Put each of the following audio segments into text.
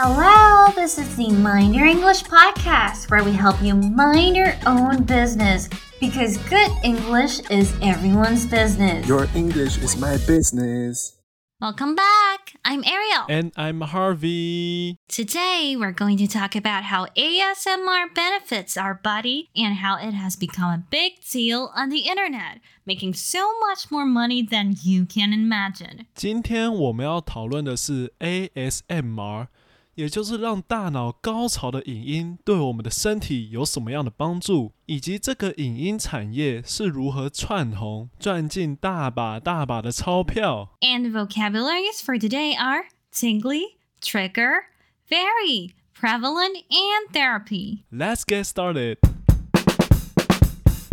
Hello, this is the Mind Your English podcast where we help you mind your own business because good English is everyone's business. Your English is my business. Welcome back. I'm Ariel. And I'm Harvey. Today, we're going to talk about how ASMR benefits our body and how it has become a big deal on the internet, making so much more money than you can imagine. 今天我们要讨论的是 ASMR。 也就是让大脑高潮的影音对我们的身体有什么样的帮助，以及这个影音产业是如何窜红，赚进大把大把的钞票。And vocabularies for today are tingly, trigger, vary, prevalent, and therapy. Let's get started.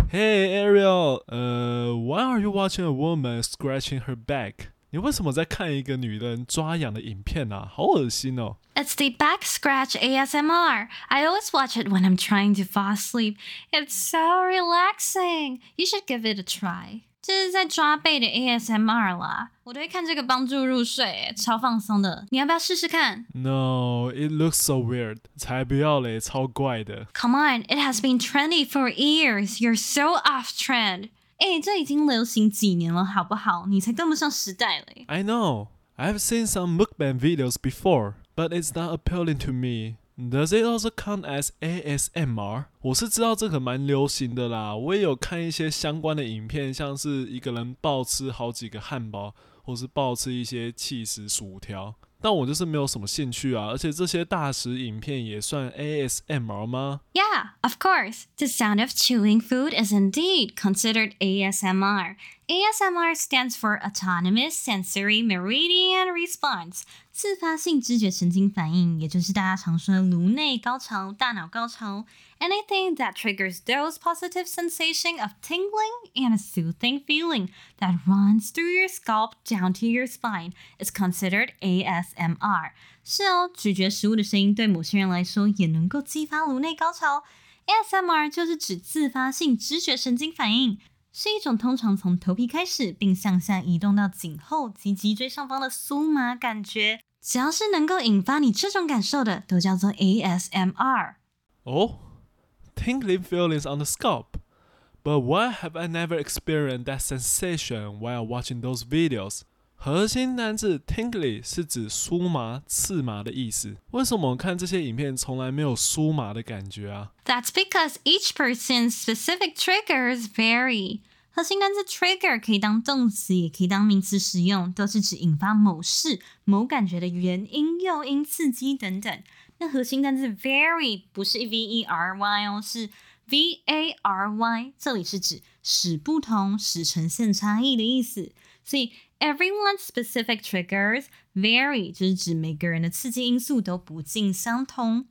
Hey Ariel, uh, why are you watching a woman scratching her back? 你为什么在看一个女人抓痒的影片啊？好恶心哦！It's the back scratch ASMR. I always watch it when I'm trying to fall asleep. It's so relaxing. You should give it a try. 这是在抓背的 ASMR 啦，我都会看这个帮助入睡，超放松的。你要不要试试看？No, it looks so weird. 才不要嘞，超怪的。Come on, it has been trendy for years. You're so off trend. 哎，这已经流行几年了，好不好？你才跟不上时代嘞。I know. I've seen some mukbang videos before, but it's not appealing to me. Does it also count as ASMR？我是知道这个蛮流行的啦，我也有看一些相关的影片，像是一个人暴吃好几个汉堡，或是暴吃一些气食薯条。但我就是没有什么兴趣啊，而且这些大食影片也算 ASMR 吗？Yeah, of course. The sound of chewing food is indeed considered ASMR. ASMR stands for Autonomous Sensory Meridian Response，自发性知觉神经反应，也就是大家常说的颅内高潮、大脑高潮。Anything that triggers those positive sensation of tingling and a soothing feeling that runs through your scalp down to your spine is considered ASMR。 ASMR 是哦，咀嚼食物的声音对某些人来说也能够激发颅内高潮。ASMR 就是指自发性知觉神经反应。是一种通常从头皮开始，并向下移动到颈后及脊椎上方的酥麻感觉。只要是能够引发你这种感受的，都叫做 ASMR。哦，tingling feelings on the scalp。But why have I never experienced that sensation while watching those videos？核心单字 tingly 是指酥麻、刺麻的意思。为什么我看这些影片从来没有酥麻的感觉啊？That's because each person's specific triggers vary. 核心单词 trigger 可以当动词，也可以当名词使用，都是指引发某事、某感觉的原因、诱因、刺激等等。那核心单词 vary 不是 v e r y 哦，是 v a r y，这里是指使不同、使呈现差异的意思。所以 everyone's specific triggers vary，就是指每个人的刺激因素都不尽相同。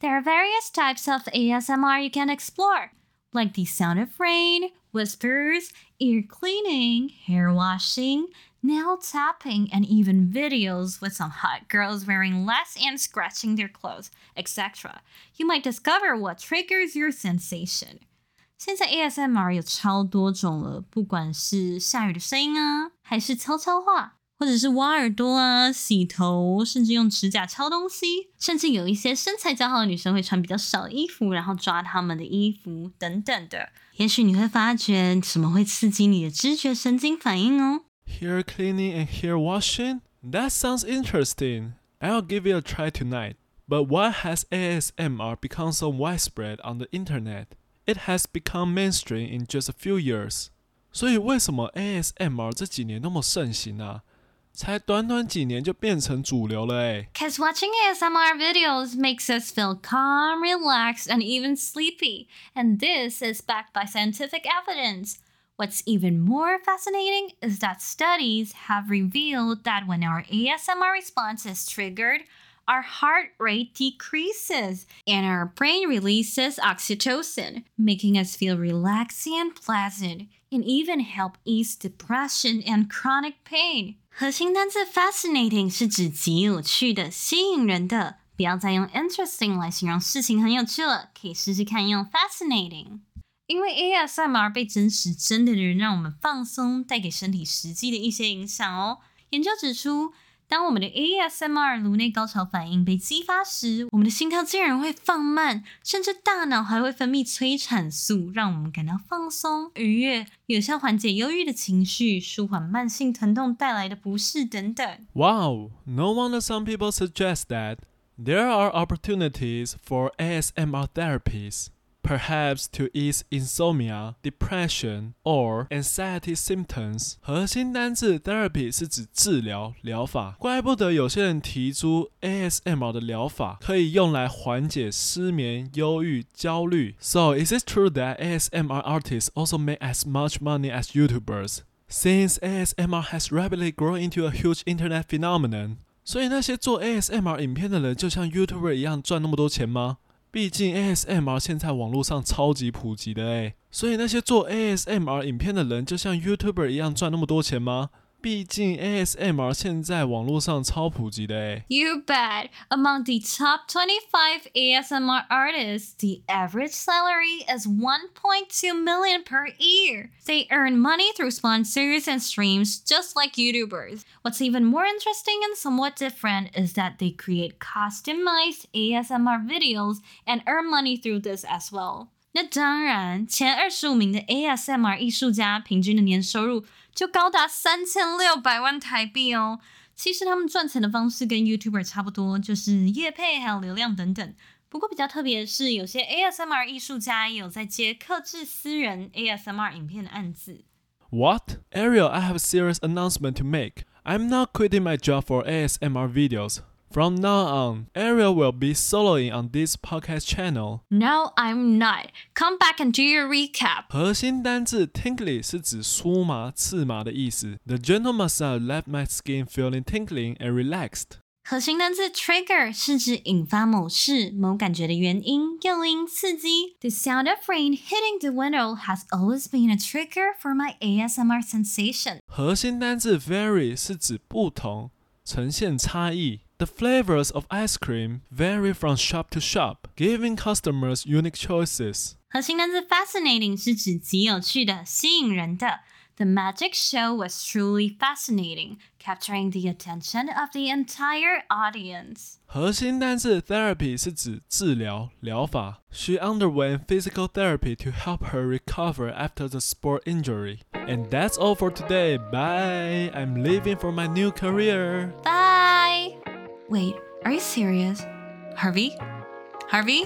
There are various types of ASMR you can explore, like the sound of rain, whispers, ear cleaning, hair washing, nail tapping, and even videos with some hot girls wearing less and scratching their clothes, etc. You might discover what triggers your sensation. 现在 ASMR 有超多种了，不管是下雨的声音啊， 还是悄悄话，或者是挖耳朵啊、洗头，甚至用指甲敲东西，甚至有一些身材较好的女生会穿比较少衣服，然后抓他们的衣服等等的。也许你会发觉什么会刺激你的知觉神经反应哦。Hair cleaning and hair washing? That sounds interesting. I'll give it a try tonight. But why has ASMR become so widespread on the internet? It has become mainstream in just a few years。所以为什么 ASMR 这几年那么盛行啊？才短短几年就变成主流了诶。Cause watching ASMR videos makes us feel calm, relaxed, and even sleepy, and this is backed by scientific evidence. What's even more fascinating is that studies have revealed that when our ASMR response is triggered, our heart rate decreases and our brain releases oxytocin, making us feel relaxed and pleasant, and even help ease depression and chronic pain. 核心单词 fascinating 是指极有趣的、吸引人的。不要再用 interesting 来形容事情很有趣了，可以试试看用 fascinating。因为 ASMR 被真实真的人让我们放松，带给身体实际的一些影响哦。研究指出。 当我们的 ASMR 颅内高潮反应被激发时，我们的心跳竟然会放慢，甚至大脑还会分泌催产素，让我们感到放松、愉悦，有效缓解忧郁的情绪，舒缓慢性疼痛带来的不适等等。Wow, no wonder some people suggest that there are opportunities for ASMR therapies. Perhaps to ease insomnia, depression, or anxiety symptoms。核心单字 therapy 是指治疗疗法，怪不得有些人提出 ASMR 的疗法可以用来缓解失眠、忧郁、焦虑。So is it true that ASMR artists also make as much money as YouTubers? Since ASMR has rapidly grown into a huge internet phenomenon，所以那些做 ASMR 影片的人就像 YouTuber 一样赚那么多钱吗？ 毕竟 ASMR 现在网络上超级普及的诶，所以那些做 ASMR 影片的人就像 YouTuber 一样赚那么多钱吗？毕竟 ASMR 现在网络上超普及的诶。You bet. Among the top 25 ASMR artists, the average salary is 1.2 million per year. They earn money through sponsors and streams just like YouTubers. What's even more interesting and somewhat different is that they create customized ASMR videos and earn money through this as well. 那当然，前二十五名的 ASMR 艺术家平均的年收入 就高达三千六百万台币哦。其实他们赚钱的方式跟 YouTuber 差不多，就是业配还有流量等等。不过比较特别的是，有些 ASMR 艺术家也有在接客制私人 ASMR 影片的案子。What? Ariel, I have a serious announcement to make. I'm not quitting my job for ASMR videos. From now on, Ariel will be soloing on this podcast channel. No, I'm not. Come back and do your recap. 核心单字 tingly 是指酥麻、刺麻的意思。The gentle massage left my skin feeling tingling and relaxed. 核心单字 trigger 是指引发某事、某感觉的原因、诱因、刺激。The sound of rain hitting the window has always been a trigger for my ASMR sensation. 核心单字 vary 是指不同，呈现差异。 The flavors of ice cream vary from shop to shop, giving customers unique choices. 核心单字 fascinating 是指极有趣的、吸引人的。The magic show was truly fascinating, capturing the attention of the entire audience. 核心单字 therapy 是指治疗、疗法。She underwent physical therapy to help her recover after the sport injury. And that's all for today. Bye. I'm leaving for my new career. Bye. Wait, are you serious? Harvey? Harvey?